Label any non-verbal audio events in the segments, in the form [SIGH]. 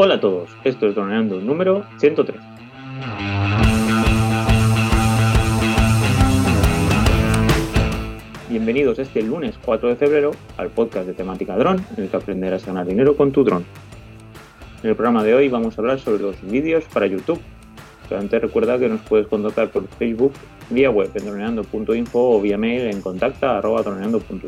Hola a todos, esto es Droneando número 103. Bienvenidos este lunes 4 de febrero al podcast de temática dron, en el que aprenderás a ganar dinero con tu dron. En el programa de hoy vamos a hablar sobre los vídeos para YouTube. Pero antes recuerda que nos puedes contactar por Facebook, vía web en droneando.info o vía mail en contacta.droneando.info.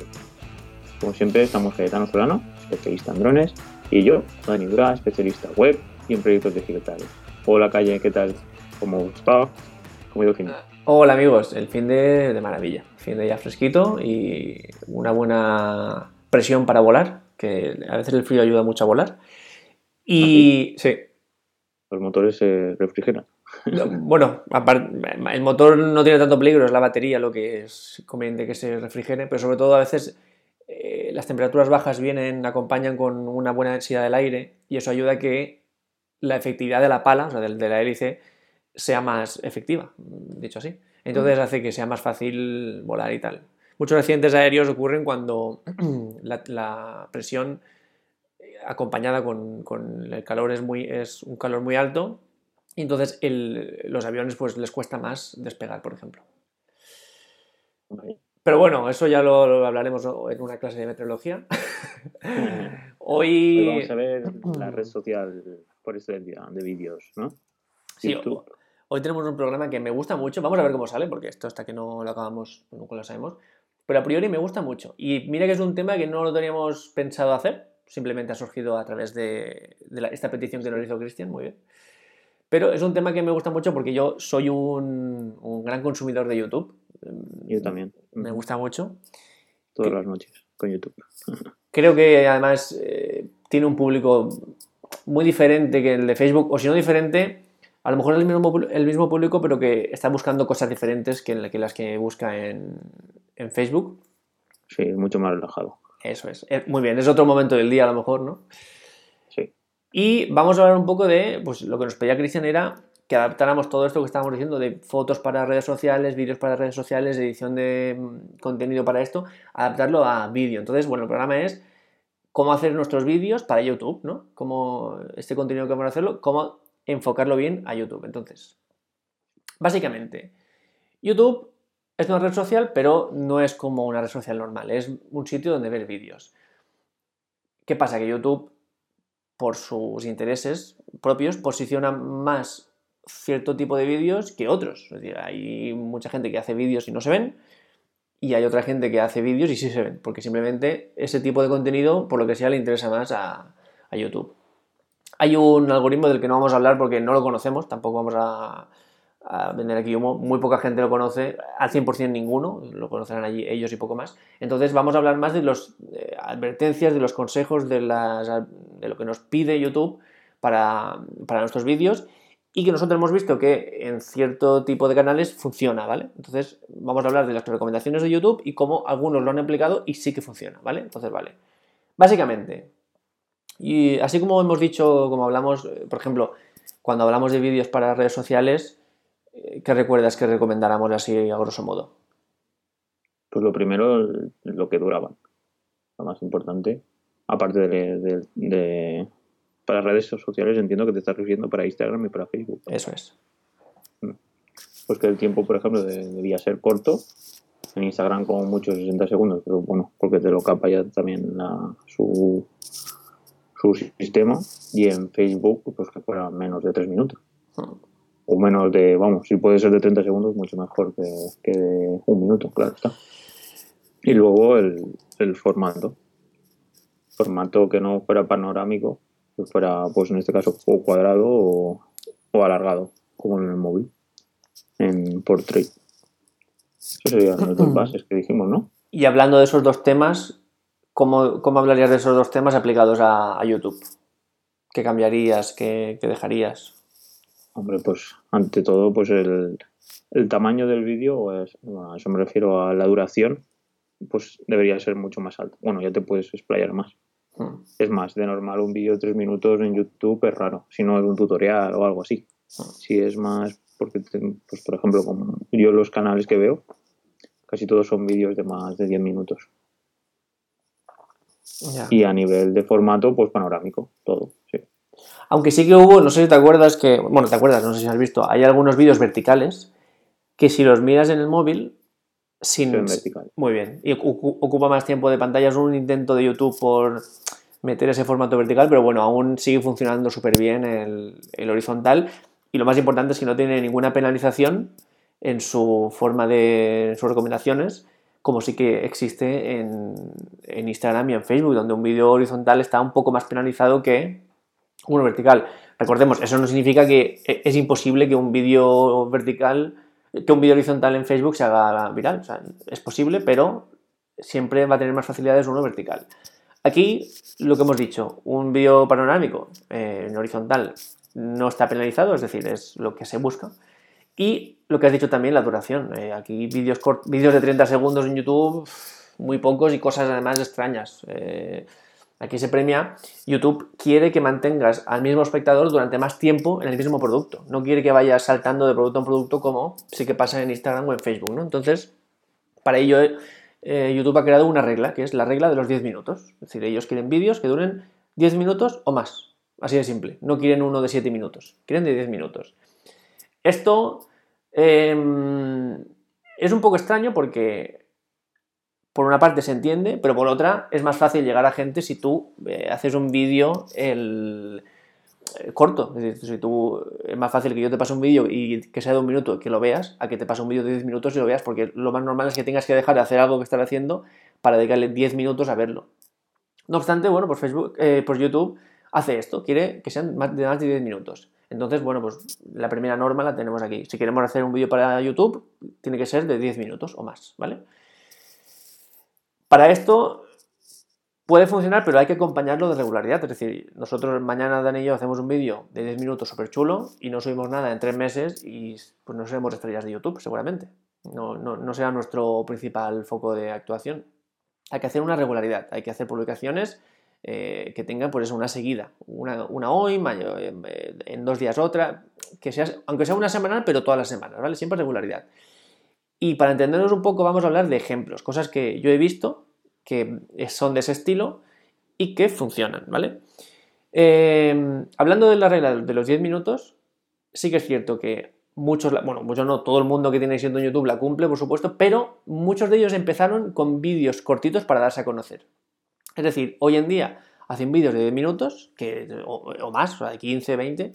Como siempre, estamos Cayetano Solano, especialista en drones, y yo, Dani Dura, especialista web y en proyectos digitales. Hola Calle, ¿qué tal? ¿Cómo está? ¿Cómo ha ido el fin? Hola amigos, el fin de, de maravilla. Fin de ya fresquito y una buena presión para volar, que a veces el frío ayuda mucho a volar. Y sí, Los motores se refrigeran. No, Bueno, el motor no tiene tanto peligro, es la batería lo que es conveniente que se refrigere, pero sobre todo a veces eh, las temperaturas bajas vienen, acompañan con una buena densidad del aire y eso ayuda a que la efectividad de la pala, o sea, de, la hélice, sea más efectiva, dicho así. Entonces hace que sea más fácil volar y tal. Muchos accidentes aéreos ocurren cuando [CLEARS THROAT] la, la presión eh, acompañada con, con el calor es, muy, es un calor muy alto y entonces el- los aviones pues les cuesta más despegar, por ejemplo. Pero bueno, eso ya lo, lo hablaremos en una clase de meteorología. [LAUGHS] Hoy Hoy, vamos a ver la red [CLEARS THROAT] social por día de vídeos, ¿no? sí, YouTube. hoy tenemos un programa que me gusta mucho. Vamos a ver cómo sale, porque esto hasta que no lo acabamos nunca lo sabemos. Pero a priori me gusta mucho. Y mira que es un tema que no lo teníamos pensado hacer. Simplemente ha surgido a través de, de la- esta petición que nos hizo Cristian, muy bien. Pero es un tema que me gusta mucho porque yo soy un, un gran consumidor de YouTube. Yo también. Me gusta mucho. Todas ¿Qué? las noches con YouTube. [LAUGHS] Creo que además eh, tiene un público muy diferente que el de Facebook, o si no diferente, a lo mejor el mismo, el mismo público, pero que está buscando cosas diferentes que, que las que busca en, en Facebook. Sí, mucho más relajado. Eso es. Eh, Muy bien, es otro momento del día a lo mejor, ¿no? Y vamos a hablar un poco de, pues lo que nos pedía Cristian era que adaptáramos todo esto que estábamos diciendo de fotos para redes sociales, vídeos para redes sociales, edición de mm, contenido para esto, adaptarlo a vídeo. Entonces, bueno, el programa es cómo hacer nuestros vídeos para YouTube, ¿no? Cómo este contenido que vamos a hacerlo, cómo enfocarlo bien a YouTube. Entonces, básicamente, YouTube es una red social, pero no es como una red social normal, es un sitio donde ver vídeos. ¿Qué pasa? Que YouTube, por sus intereses propios, posiciona más cierto tipo de vídeos que otros. Es decir, hay mucha gente que hace vídeos y no se ven, y hay otra gente que hace vídeos y sí se ven, porque simplemente ese tipo de contenido, por lo que sea, le interesa más a, a YouTube. Hay un algoritmo del que no vamos a hablar porque no lo conocemos, tampoco vamos a, a vender aquí humo, muy poca gente lo conoce, al 100% ninguno, lo conocerán allí ellos y poco más. Entonces vamos a hablar más de las advertencias, de los consejos, de, las, de lo que nos pide YouTube para, para nuestros vídeos y que nosotros hemos visto que en cierto tipo de canales funciona, ¿vale? Entonces vamos a hablar de las recomendaciones de YouTube y cómo algunos lo han aplicado y sí que funciona, ¿vale? Entonces, vale. Básicamente, y así como hemos dicho, como hablamos, eh, por ejemplo, cuando hablamos de vídeos para redes sociales, eh, ¿qué recuerdas que recomendáramos así a grosso modo? Pues lo primero, lo que duraban. Lo más importante. Aparte de, de- de- para redes sociales, entiendo que te estás refiriendo para Instagram y para Facebook. Eso es. Pues que el tiempo, por ejemplo, de- debía ser corto. En Instagram como mucho 60 segundos, pero bueno, porque te lo capa ya también la- su, su sistema. Y en Facebook, pues que fuera menos de 3 minutos. Hmm. O menos de, vamos, si puede ser de 30 segundos, mucho mejor que, que de un minuto, claro está. Y luego el, el formato. Formato que no fuera panorámico, que fuera, pues en este caso, o cuadrado o, o alargado, como en el móvil, en portrait. Eso serían los dos bases que dijimos, ¿no? Y hablando de esos dos temas, ¿cómo, cómo hablarías de esos dos temas aplicados a, a YouTube? ¿Qué cambiarías? ¿Qué, qué dejarías? Hombre, pues ante todo, pues el, el tamaño del vídeo, es, bueno, a eso me refiero a la duración, pues debería ser mucho más alto. Bueno, ya te puedes explayar más. Hmm. Es más, de normal un vídeo de tres minutos en YouTube es raro, si no es un tutorial o algo así. Si es más, porque, te- pues por ejemplo, como yo los canales que veo, casi todos son vídeos de más de 10 minutos. Y a nivel de formato, pues panorámico, todo, sí. Aunque sí que hubo, no sé si te acuerdas que, bueno, te acuerdas, no sé si has visto, hay algunos vídeos verticales que si los miras en el móvil, sin... vertical. Muy bien. Y ocupa más tiempo de pantalla. Es un intento de YouTube por meter ese formato vertical, pero bueno, aún sigue funcionando súper bien el, horizontal. Y lo más importante es que no tiene ninguna penalización en su forma de sus recomendaciones, como sí que existe en, en Instagram y en Facebook, donde un vídeo horizontal está un poco más penalizado que uno vertical. Recordemos, eso no significa que e, es imposible que un vídeo vertical, que un vídeo horizontal en Facebook se haga viral. Es posible, pero siempre va a tener más facilidades uno vertical. Aquí, lo que hemos dicho, un vídeo panorámico eh, en horizontal no está penalizado, es decir, es lo que se busca. Y lo que has dicho también, la duración. Eh, aquí vídeos, vídeos de 30 segundos en YouTube, muy pocos y cosas además extrañas. Eh, Aquí se premia, YouTube quiere que mantengas al mismo espectador durante más tiempo en el mismo producto. No quiere que vayas saltando de producto a producto como sí que pasa en Instagram o en Facebook, ¿no? Entonces, para ello eh, YouTube ha creado una regla, que es la regla de los 10 minutos. Es decir, ellos quieren vídeos que duren 10 minutos o más. Así de simple. No quieren uno de 7 minutos, quieren de 10 minutos. Esto em, es un poco extraño porque por una parte se entiende, pero por otra es más fácil llegar a gente si tú eh, haces un vídeo el, eh, corto. Es decir, si tú es más fácil que yo te pase un vídeo y que sea de un minuto que lo veas, a que te pase un vídeo de 10 minutos y lo veas, porque lo más normal es que tengas que dejar de hacer algo que estás haciendo para dedicarle 10 minutos a verlo. No obstante, bueno, pues Facebook, eh, pues YouTube hace esto, quiere que sean más de más de 10 minutos. Entonces, bueno, pues la primera norma la tenemos aquí. Si queremos hacer un vídeo para YouTube, tiene que ser de 10 minutos o más, ¿vale? Para esto puede funcionar, pero hay que acompañarlo de regularidad. Es decir, nosotros mañana Dan y yo hacemos un vídeo de 10 minutos súper chulo y no subimos nada en 3 meses y pues no seremos estrellas de YouTube, seguramente. No, no, será nuestro principal foco de actuación. Hay que hacer una regularidad, hay que hacer publicaciones eh, que tengan pues una seguida, una, hoy, en, en, dos días otra, que sea, aunque sea una semanal, pero todas las semanas, ¿vale? Siempre regularidad. Y para entendernos un poco vamos a hablar de ejemplos, cosas que yo he visto que son de ese estilo y que funcionan, ¿vale? Eh, hablando de la regla de los 10 minutos, sí que es cierto que muchos, bueno, muchos no, todo el mundo que tiene siendo en YouTube la cumple, por supuesto, pero muchos de ellos empezaron con vídeos cortitos para darse a conocer. Es decir, hoy en día hacen vídeos de 10 minutos que, o, o más, o de 15, 20,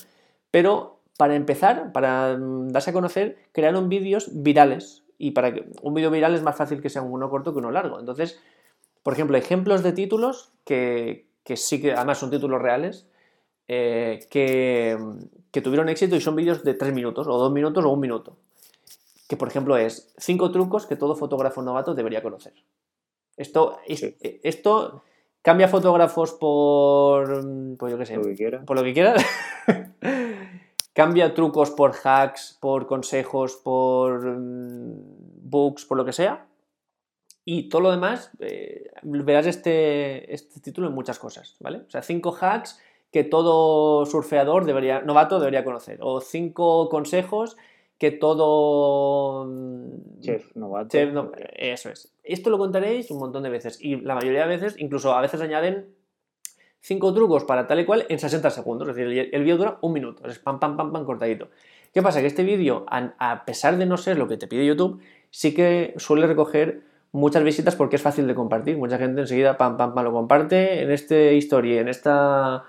pero para empezar, para mm, darse a conocer, crearon vídeos virales y para que un vídeo viral es más fácil que sea uno corto que uno largo. Entonces, por ejemplo, ejemplos de títulos que, sí que además son títulos reales, eh, que, tuvieron éxito y son vídeos de tres minutos, o dos minutos, o un minuto. Que por ejemplo es cinco trucos que todo fotógrafo novato debería conocer. Esto, esto cambia fotógrafos por. Pues yo qué sé. Por lo que quieras. [LAUGHS] cambia trucos por hacks, por consejos, por mm, books, por lo que sea. Y todo lo demás, eh, verás este, este título en muchas cosas, ¿vale? O sea, cinco hacks que todo surfeador debería, novato debería conocer. O cinco consejos que todo mm, chef novato. eso es. Esto lo contaréis un montón de veces. Y la mayoría de veces, incluso a veces añaden cinco trucos para tal y cual en 60 segundos. Es decir, el vídeo dura un minuto. Es pam, pam, pam, pam, cortadito. ¿Qué pasa? Que este vídeo, a pesar de no ser lo que te pide YouTube, sí que suele recoger muchas visitas porque es fácil de compartir. Mucha gente enseguida, pam, pam, pam, lo comparte en este historia, en esta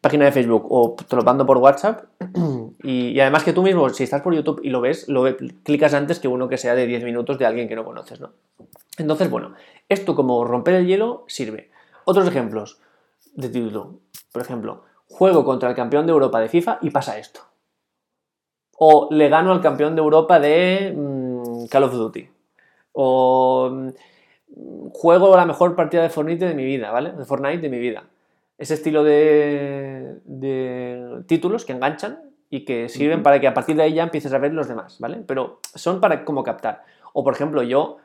página de Facebook o te lo mando por WhatsApp. [CLEARS THROAT] Y, además que tú mismo, si estás por YouTube y lo ves, lo clicas antes que uno que sea de 10 minutos de alguien que no conoces, ¿no? Entonces, bueno, esto como romper el hielo sirve. Otros ejemplos de título. Por ejemplo, juego contra el campeón de Europa de FIFA y pasa esto. O le gano al campeón de Europa de mm, Call of Duty. O mm, juego la mejor partida de Fortnite de mi vida, ¿vale? De Fortnite de mi vida. Ese estilo de, títulos que enganchan y que sirven para que a partir de ahí ya empieces a ver los demás, ¿vale? Pero son para como captar. O por ejemplo, yo,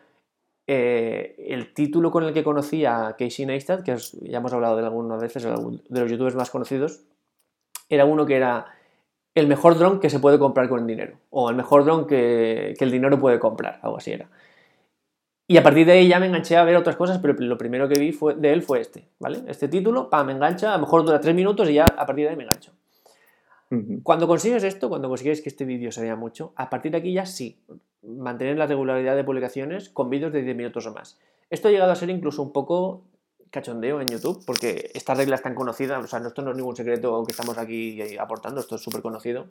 eh, el título con el que conocí a Casey Neistat, que ya hemos hablado de algunas veces, de los youtubers más conocidos, era uno que era el mejor dron que se puede comprar con el dinero. O el mejor dron que, que el dinero puede comprar, algo así era. Y a partir de ahí ya me enganché a ver otras cosas, pero lo primero que vi fue, de él fue este, ¿vale? Este título, pam, me engancha, a lo mejor dura tres minutos y ya a partir de ahí me engancho. Cuando consigues esto, cuando consigues que este vídeo se vea mucho, a partir de aquí ya sí, mantener la regularidad de publicaciones con vídeos de 10 minutos o más. Esto ha llegado a ser incluso un poco cachondeo en YouTube, porque esta regla es tan conocida, o sea, esto no es ningún secreto que estamos aquí aportando, esto es súper conocido.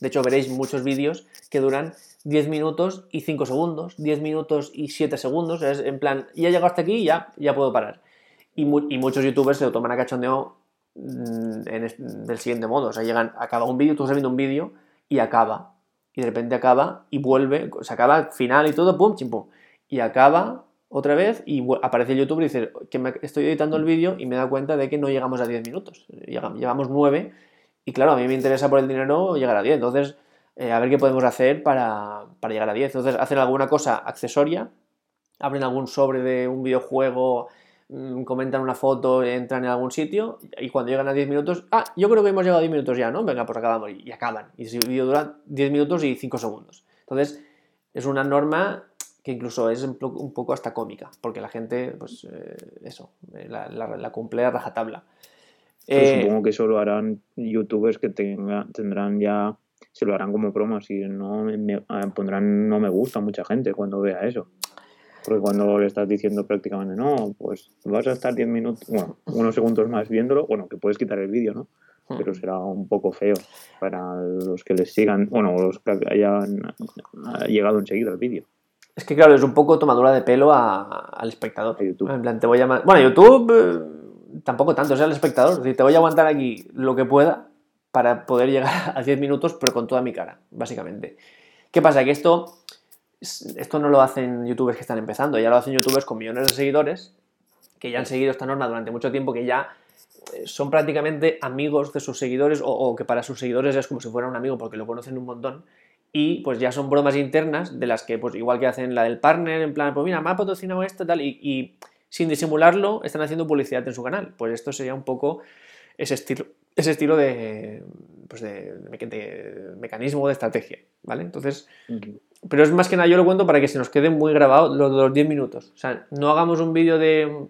De hecho, veréis muchos vídeos que duran 10 minutos y 5 segundos, 10 minutos y 7 segundos, es en plan, ya he llegado hasta aquí ya, ya puedo parar. Y, y muchos youtubers se lo toman a cachondeo mm, en del siguiente modo, o sea, llegan, acaba un vídeo, tú estás viendo un vídeo y acaba, y de repente acaba y vuelve, se acaba final y todo, pum, chim, y acaba otra vez y aparece el youtuber y dice que me estoy editando el vídeo y me da cuenta de que no llegamos a 10 minutos, llevamos 9 y claro, a mí me interesa por el dinero llegar a 10, entonces eh, a ver qué podemos hacer para, para, llegar a 10. Entonces hacen alguna cosa accesoria, abren algún sobre de un videojuego, comentan una foto, entran en algún sitio y cuando llegan a 10 minutos, ah, yo creo que hemos llegado a 10 minutos ya, ¿no? Venga, pues acabamos y acaban. Y ese vídeo dura 10 minutos y 5 segundos. Entonces es una norma que incluso es un poco hasta cómica, porque la gente, pues eh, eso, eh, la, la, cumple a rajatabla. Eh, supongo que eso lo harán youtubers que tenga, tendrán ya, se lo harán como promo, si no me, pondrán no me gusta mucha gente cuando vea eso. Porque cuando le estás diciendo prácticamente, no, pues vas a estar 10 minutos, bueno, unos segundos más viéndolo, bueno, que puedes quitar el vídeo, ¿no? Hmm. Pero será un poco feo para los que les sigan, bueno, los que hayan llegado enseguida al vídeo. Es que claro, es un poco tomadura de pelo al espectador. YouTube. En plan, te voy a... Bueno, YouTube eh, tampoco tanto, es el espectador. Es decir, te voy a aguantar aquí lo que pueda para poder llegar [LAUGHS] a 10 minutos, pero con toda mi cara, básicamente. ¿Qué pasa? Que esto, esto no lo hacen youtubers que están empezando, ya lo hacen youtubers con millones de seguidores, que ya han seguido esta norma durante mucho tiempo, que ya eh, son prácticamente amigos de sus seguidores o, que para sus seguidores es como si fuera un amigo porque lo conocen un montón y pues ya son bromas internas de las que, pues igual que hacen la del partner, en plan, pues mira, me ha patrocinado esto tal, y, sin disimularlo están haciendo publicidad en su canal. Pues esto sería un poco ese estilo, ese estilo de, pues de, mecanismo de estrategia, ¿vale? Entonces, pero es más que nada, yo lo cuento para que se nos quede muy grabado los, los 10 minutos. O sea, no hagamos un vídeo de...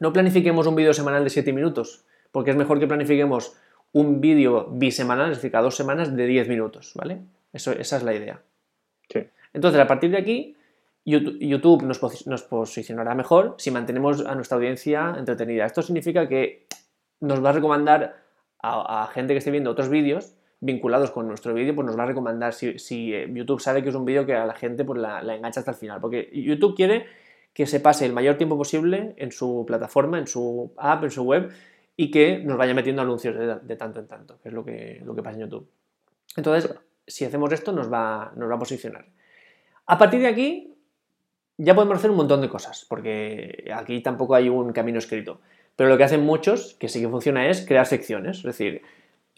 No planifiquemos un vídeo semanal de 7 minutos, porque es mejor que planifiquemos un vídeo bisemanal, es decir, cada dos semanas de 10 minutos, ¿vale? esa es la idea. Entonces, a partir de aquí, YouTube nos, posicionará mejor si mantenemos a nuestra audiencia entretenida. Esto significa que nos va a recomendar a, gente que esté viendo otros vídeos vinculados con nuestro vídeo, pues nos va a recomendar si, eh, YouTube sabe que es un vídeo que a la gente pues, la, engancha hasta el final. Porque YouTube quiere que se pase el mayor tiempo posible en su plataforma, en su app, en su web y que nos vaya metiendo anuncios de, tanto en tanto, que es lo que, lo que pasa en YouTube. Entonces, si hacemos esto nos va, nos va a posicionar. A partir de aquí ya podemos hacer un montón de cosas, porque aquí tampoco hay un camino escrito. Pero lo que hacen muchos, que sí que funciona, es crear secciones. Es decir,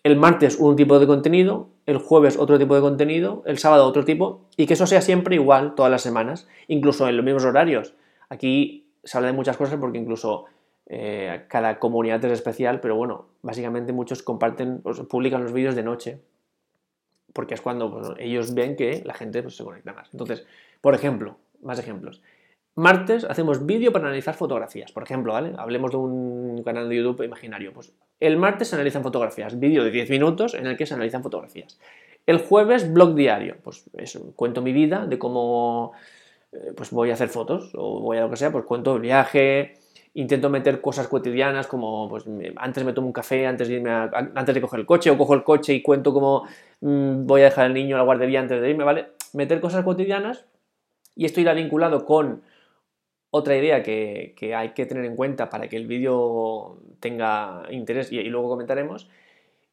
el martes un tipo de contenido, el jueves otro tipo de contenido, el sábado otro tipo, y que eso sea siempre igual todas las semanas, incluso en los mismos horarios. Aquí se habla de muchas cosas porque incluso eh, cada comunidad es especial, pero bueno, básicamente muchos comparten, publican los vídeos de noche, porque es cuando ellos ven que la gente pues, se conecta más. Entonces, por ejemplo, más ejemplos. Martes hacemos vídeo para analizar fotografías, por ejemplo, ¿vale? Hablemos de un canal de YouTube imaginario. Pues el martes se analizan fotografías, vídeo de 10 minutos en el que se analizan fotografías. El jueves, blog diario, pues cuento mi vida de cómo eh, pues voy a hacer fotos o voy a lo que sea, pues cuento el viaje, intento meter cosas cotidianas como pues antes me tomo un café antes de irme antes de coger el coche o cojo el coche y cuento cómo mm, voy a dejar al niño a la guardería antes de irme, ¿vale? Meter cosas cotidianas y esto irá vinculado con otra idea que, hay que tener en cuenta para que el vídeo tenga interés y, luego comentaremos.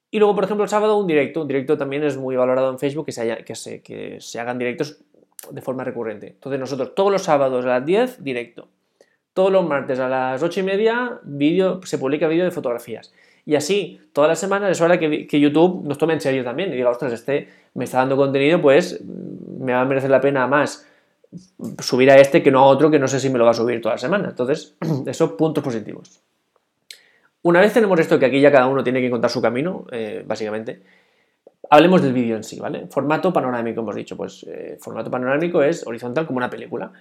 Y luego, por ejemplo, el sábado un directo. Un directo también es muy valorado en Facebook que se, que que hagan directos de forma recurrente. Entonces nosotros todos los sábados a las 10, directo todos los martes a las 8 y media vídeo, se publica vídeo de fotografías. Y así, todas las semanas es hora que, YouTube nos tome en serio también y diga, ostras, este me está dando contenido, pues me va a merecer la pena más subir a este que no a otro que no sé si me lo va a subir toda la semana. Entonces, [CLEARS THROAT] eso, puntos positivos. Una vez tenemos esto, que aquí ya cada uno tiene que encontrar su camino, eh, básicamente, hablemos del vídeo en sí, ¿vale? Formato panorámico, hemos dicho, pues eh, formato panorámico es horizontal como una película.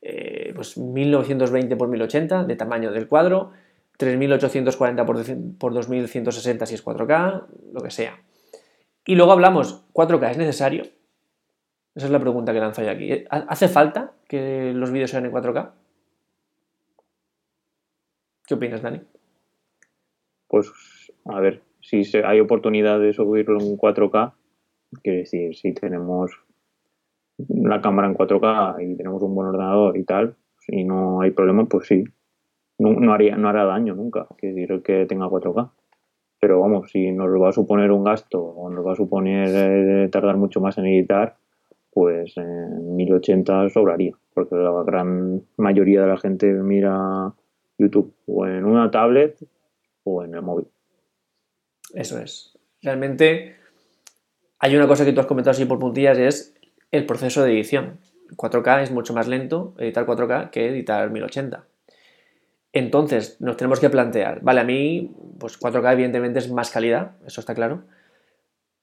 Eh, pues 1920 por 1080 de tamaño del cuadro, 3840 por, 2160 si es 4K, lo que sea. Y luego hablamos, ¿4K es necesario? Esa es la pregunta que lanzo yo aquí. ¿Hace falta que los vídeos sean en 4K? ¿Qué opinas, Dani? Pues, a ver, si hay oportunidad de subirlo en 4K, quiere decir, si tenemos la cámara en 4K y tenemos un buen ordenador y tal, y no hay problema, pues sí. No, haría, no hará daño nunca, que decir que tenga 4K. Pero vamos, si nos va a suponer un gasto o nos va a suponer eh, tardar mucho más en editar, pues en 1080 sobraría, porque la gran mayoría de la gente mira YouTube o en una tablet o en el móvil. Eso es. Realmente hay una cosa que tú has comentado así por puntillas, es el proceso de edición. 4K es mucho más lento editar 4K que editar 1080. Entonces, nos tenemos que plantear, vale, a mí, pues 4K evidentemente es más calidad, eso está claro,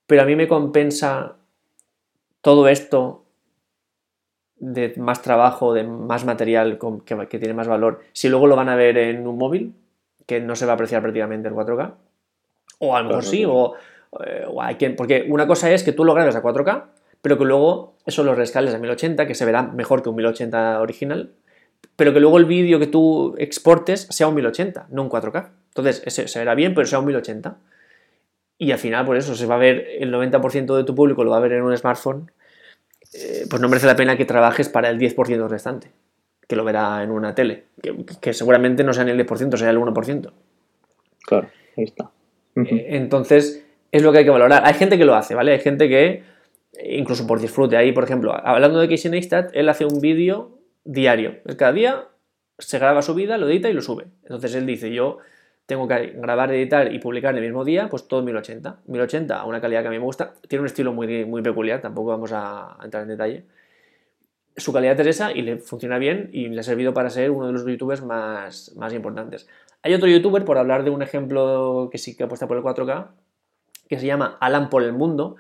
pero a mí me compensa todo esto de más trabajo, de más material que, tiene más valor, si luego lo van a ver en un móvil, que no se va a apreciar prácticamente en 4K, o a lo mejor sí, o, eh, hay quien, porque una cosa es que tú lo grabes a 4K, pero que luego eso lo rescales a 1080, que se verá mejor que un 1080 original, pero que luego el vídeo que tú exportes sea un 1080, no un 4K. Entonces, ese se verá bien, pero sea un 1080. Y al final, por eso, se va a ver el 90% de tu público lo va a ver en un smartphone, eh, pues no merece la pena que trabajes para el 10% restante, que lo verá en una tele, que, seguramente no sea ni el 10%, sea el 1%. Claro, ahí está. Eh, entonces, es lo que hay que valorar. Hay gente que lo hace, ¿vale? Hay gente que, incluso por disfrute, ahí, por ejemplo, hablando de Casey Neistat, él hace un vídeo diario. Cada día se graba su vida, lo edita y lo sube. Entonces él dice, yo tengo que grabar, editar y publicar el mismo día, pues todo en 1080. 1080 a una calidad que a mí me gusta. Tiene un estilo muy, muy peculiar, tampoco vamos a entrar en detalle. Su calidad es esa y le funciona bien y le ha servido para ser uno de los youtubers más, más importantes. Hay otro youtuber, por hablar de un ejemplo que sí que apuesta por el 4K, que se llama Alan por el Mundo,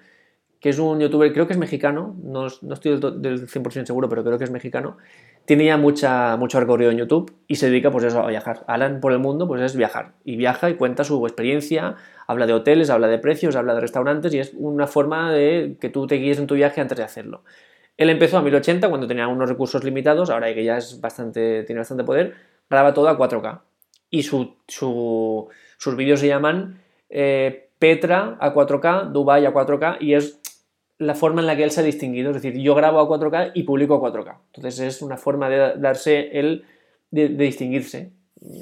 que es un youtuber, creo que es mexicano, no, no estoy del, 100% seguro, pero creo que es mexicano. Tiene ya mucha, mucho recorrido en YouTube y se dedica pues eso, a viajar. Alan por el mundo pues es viajar. Y viaja y cuenta su experiencia, habla de hoteles, habla de precios, habla de restaurantes y es una forma de que tú te guíes en tu viaje antes de hacerlo. Él empezó a 1080 cuando tenía unos recursos limitados, ahora que ya es bastante, tiene bastante poder, graba todo a 4K. Y su, sus vídeos se llaman eh, Petra a 4K, Dubai a 4K y es la forma en la que él se ha distinguido. Es decir, yo grabo a 4K y publico a 4K. Entonces es una forma de darse él de, distinguirse.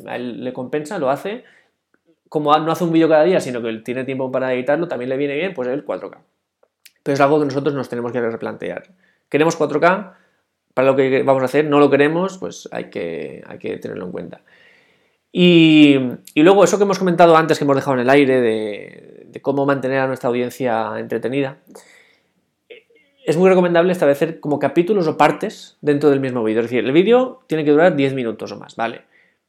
A él le compensa, lo hace. Como no hace un vídeo cada día, sino que él tiene tiempo para editarlo, también le viene bien, pues el 4K. Pero es algo que nosotros nos tenemos que replantear. ¿Queremos 4K? Para lo que vamos a hacer, no lo queremos, pues hay que tenerlo en cuenta. Y, luego eso que hemos comentado antes, que hemos dejado en el aire, de, cómo mantener a nuestra audiencia entretenida es muy recomendable establecer como capítulos o partes dentro del mismo vídeo. Es decir, el vídeo tiene que durar 10 minutos o más, ¿vale?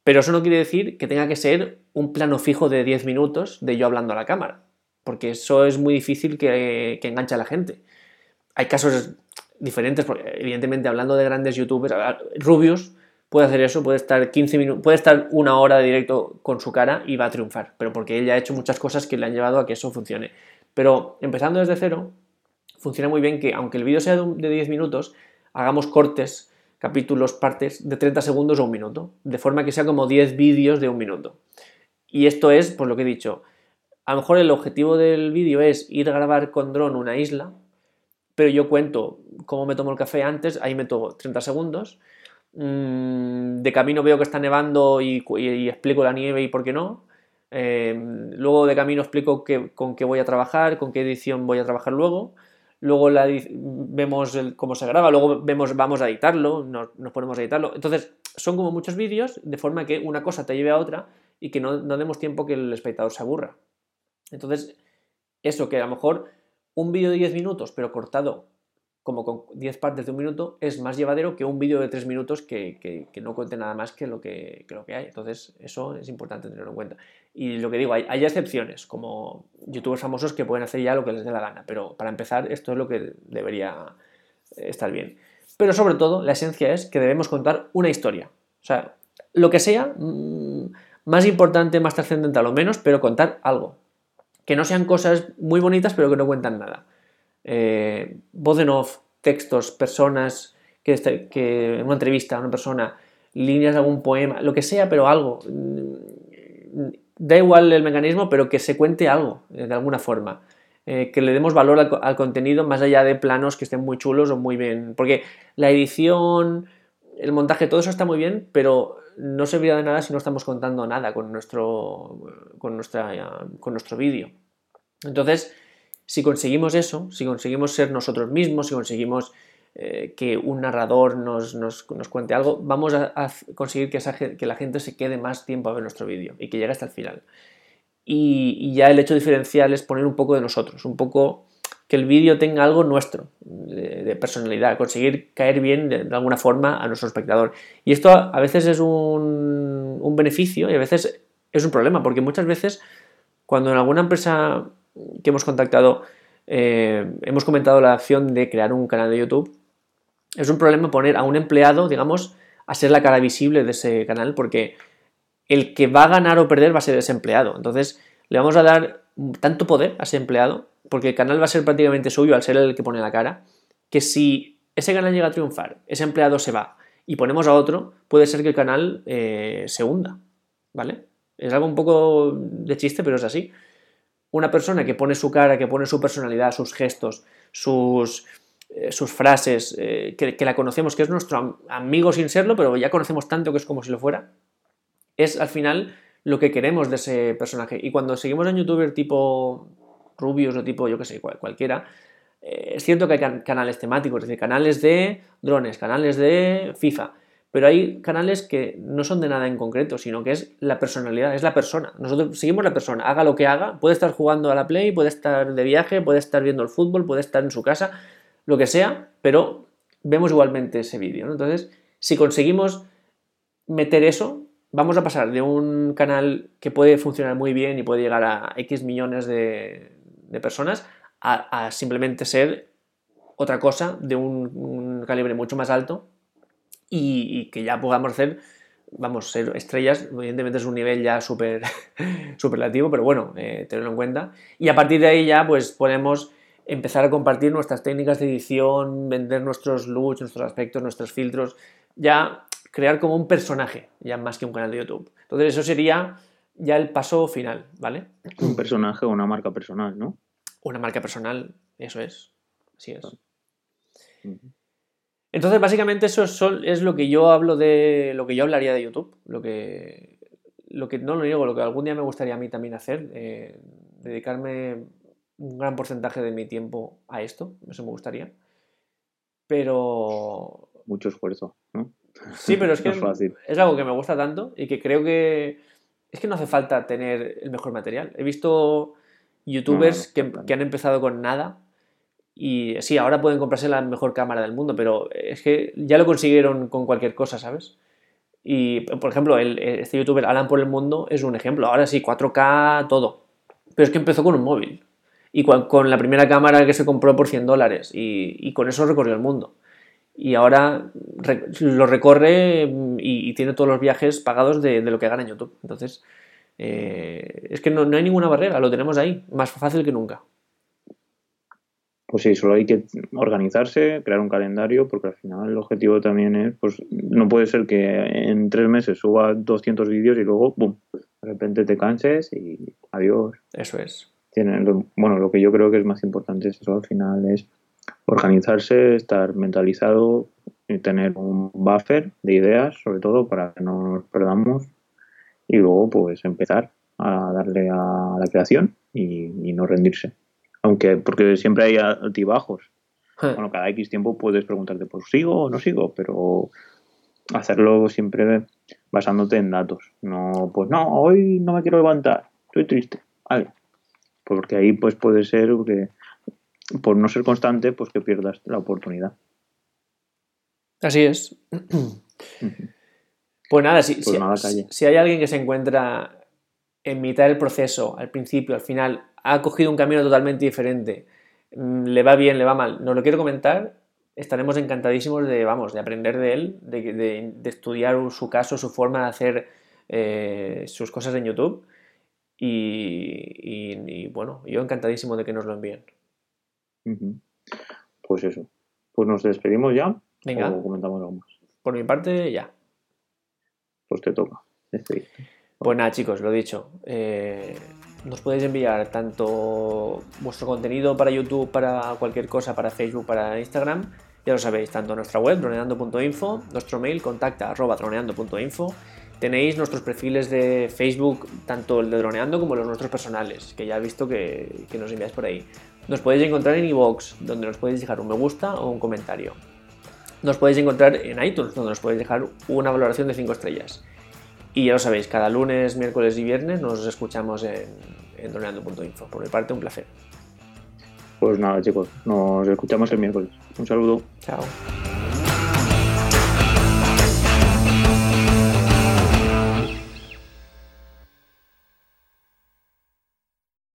Pero eso no quiere decir que tenga que ser un plano fijo de 10 minutos de yo hablando a la cámara, porque eso es muy difícil que, que enganche a la gente. Hay casos diferentes, evidentemente hablando de grandes youtubers, Rubius puede hacer eso, puede estar 15 minutos, puede estar una hora de directo con su cara y va a triunfar, pero porque él ya ha hecho muchas cosas que le han llevado a que eso funcione. Pero empezando desde cero, funciona muy bien que, aunque el vídeo sea de 10 minutos, hagamos cortes, capítulos, partes de 30 segundos o un minuto, de forma que sea como 10 vídeos de un minuto. Y esto es, por lo que he dicho, a lo mejor el objetivo del vídeo es ir a grabar con dron una isla, pero yo cuento cómo me tomo el café antes, ahí meto 30 segundos. Mm, de camino veo que está nevando y, explico la nieve y por qué no. Eh, luego de camino explico con qué voy a trabajar, con qué edición voy a trabajar luego luego la, vemos cómo se graba, luego vemos, vamos a editarlo, nos, ponemos a editarlo. Entonces, son como muchos vídeos, de forma que una cosa te lleve a otra y que no, no demos tiempo que el espectador se aburra. Entonces, eso que a lo mejor un vídeo de 10 minutos, pero cortado como con 10 partes de un minuto, es más llevadero que un vídeo de 3 minutos que, no cuente nada más que lo que, lo que hay. Entonces, eso es importante tenerlo en cuenta. Y lo que digo, hay, excepciones, como youtubers famosos que pueden hacer ya lo que les dé la gana, pero para empezar, esto es lo que debería estar bien. Pero sobre todo, la esencia es que debemos contar una historia. O sea, lo que sea, mm, más importante, más trascendental o menos, pero contar algo que no sean cosas muy bonitas, pero que no cuentan nada. Eh, voz en off, textos, personas, que, este, que en una entrevista a una persona, líneas de algún poema, lo que sea, pero algo. Mm, da igual el mecanismo, pero que se cuente algo, eh, de alguna forma. Eh, que le demos valor al, contenido más allá de planos que estén muy chulos o muy bien. Porque la edición, el montaje, todo eso está muy bien, pero no serviría de nada si no estamos contando nada con nuestro, con nuestra, con nuestro vídeo. Entonces, si conseguimos eso, si conseguimos ser nosotros mismos, si conseguimos eh, que un narrador nos, cuente algo, vamos a, conseguir que, que, la gente se quede más tiempo a ver nuestro vídeo y que llegue hasta el final y, ya el hecho diferencial es poner un poco de nosotros, un poco que el vídeo tenga algo nuestro, de, personalidad, conseguir caer bien de, alguna forma a nuestro espectador. Y esto a, veces es un, beneficio y a veces es un problema, porque muchas veces cuando en alguna empresa que hemos contactado eh, hemos comentado la opción de crear un canal de YouTube, es un problema poner a un empleado, digamos, a ser la cara visible de ese canal, porque el que va a ganar o perder va a ser ese empleado. Entonces, le vamos a dar tanto poder a ese empleado, porque el canal va a ser prácticamente suyo al ser el que pone la cara, que si ese canal llega a triunfar, ese empleado se va y ponemos a otro, puede ser que el canal eh, se hunda, ¿vale? Es algo un poco de chiste, pero es así. Una persona que pone su cara, que pone su personalidad, sus gestos, sus, eh, sus frases, eh, que, que, la conocemos, que es nuestro amigo sin serlo, pero ya conocemos tanto que es como si lo fuera, es al final lo que queremos de ese personaje. Y cuando seguimos a un youtuber tipo Rubius o tipo, yo que sé, cualquiera, eh, es cierto que hay canales temáticos, es decir, canales de drones, canales de FIFA, pero hay canales que no son de nada en concreto, sino que es la personalidad, es la persona. Nosotros seguimos la persona, haga lo que haga, puede estar jugando a la Play, puede estar de viaje, puede estar viendo el fútbol, puede estar en su casa, lo que sea, pero vemos igualmente ese vídeo. Entonces, si conseguimos meter eso, vamos a pasar de un canal que puede funcionar muy bien y puede llegar a X millones de, personas a, simplemente ser otra cosa de un, calibre mucho más alto y, que ya podamos hacer, vamos, ser estrellas, evidentemente es un nivel ya súper [LAUGHS] superlativo, pero bueno, eh, tenerlo en cuenta. Y a partir de ahí ya pues podemos empezar a compartir nuestras técnicas de edición, vender nuestros looks, nuestros aspectos, nuestros filtros, ya crear como un personaje, ya más que un canal de YouTube. Entonces eso sería ya el paso final, ¿vale? Un personaje o una marca personal, ¿no? Una marca personal, eso es. Así es. Entonces, básicamente, eso es, lo que yo hablo de. lo que yo hablaría de YouTube. Lo que. Lo que no lo digo, lo que algún día me gustaría a mí también hacer. Eh, dedicarme un gran porcentaje de mi tiempo a esto. Eso me gustaría. Pero. Mucho esfuerzo, ¿no? Sí, pero es [LAUGHS] que es, algo que me gusta tanto y que creo que es que no hace falta tener el mejor material. He visto youtubers que, han empezado con nada y sí, ahora pueden comprarse la mejor cámara del mundo, pero es que ya lo consiguieron con cualquier cosa, ¿sabes? Y, por ejemplo, el, este youtuber Alan por el Mundo es un ejemplo. Ahora sí, 4K, todo. Pero es que empezó con un móvil. Y con, la primera cámara que se compró por 100 dólares. y con eso recorrió el mundo y ahora lo recorre y, tiene todos los viajes pagados de, lo que gana en YouTube. Entonces, eh, es que no, hay ninguna barrera, lo tenemos ahí, más fácil que nunca. Pues sí, solo hay que organizarse, crear un calendario, porque al final el objetivo también es, pues no puede ser que en tres meses suba 200 vídeos y luego, ¡bum!, de repente te canses y adiós. Eso es. bueno, lo que yo creo que es más importante es eso, al final es organizarse, estar mentalizado y tener un buffer de ideas, sobre todo para que no nos perdamos y luego pues empezar a darle a la creación y, no rendirse. Aunque, porque siempre hay altibajos. Bueno, cada X tiempo puedes preguntarte, pues sigo o no sigo, pero hacerlo siempre basándote en datos. No, pues no, hoy no me quiero levantar, estoy triste. Vale. Porque ahí pues puede ser que por no ser constante, pues que pierdas la oportunidad. Así es. Pues nada, si, pues si, hay alguien que se encuentra en mitad del proceso, al principio, al final, ha cogido un camino totalmente diferente, mm, le va bien, le va mal, nos lo quiero comentar, estaremos encantadísimos de, vamos, de aprender de él, de, estudiar su caso, su forma de hacer eh, sus cosas en YouTube Y, bueno, yo encantadísimo de que nos lo envíen. Pues eso. Pues nos despedimos ya. Venga. O comentamos algo más. Por mi parte, ya. Pues te toca. Pues nada, chicos, lo dicho. Eh, nos podéis enviar tanto vuestro contenido para YouTube, para cualquier cosa, para Facebook, para Instagram. Ya lo sabéis, tanto nuestra web, droneando.info, nuestro mail, contacta arroba droneando.info. Tenéis nuestros perfiles de Facebook, tanto el de Droneando como los nuestros personales, que ya he visto que, que nos enviáis por ahí. Nos podéis encontrar en iVoox, donde nos podéis dejar un me gusta o un comentario. Nos podéis encontrar en iTunes, donde nos podéis dejar una valoración de 5 estrellas. Y ya lo sabéis, cada lunes, miércoles y viernes nos escuchamos en, en. Por mi parte, un placer. Pues nada, chicos, nos escuchamos el miércoles. Un saludo. Chao.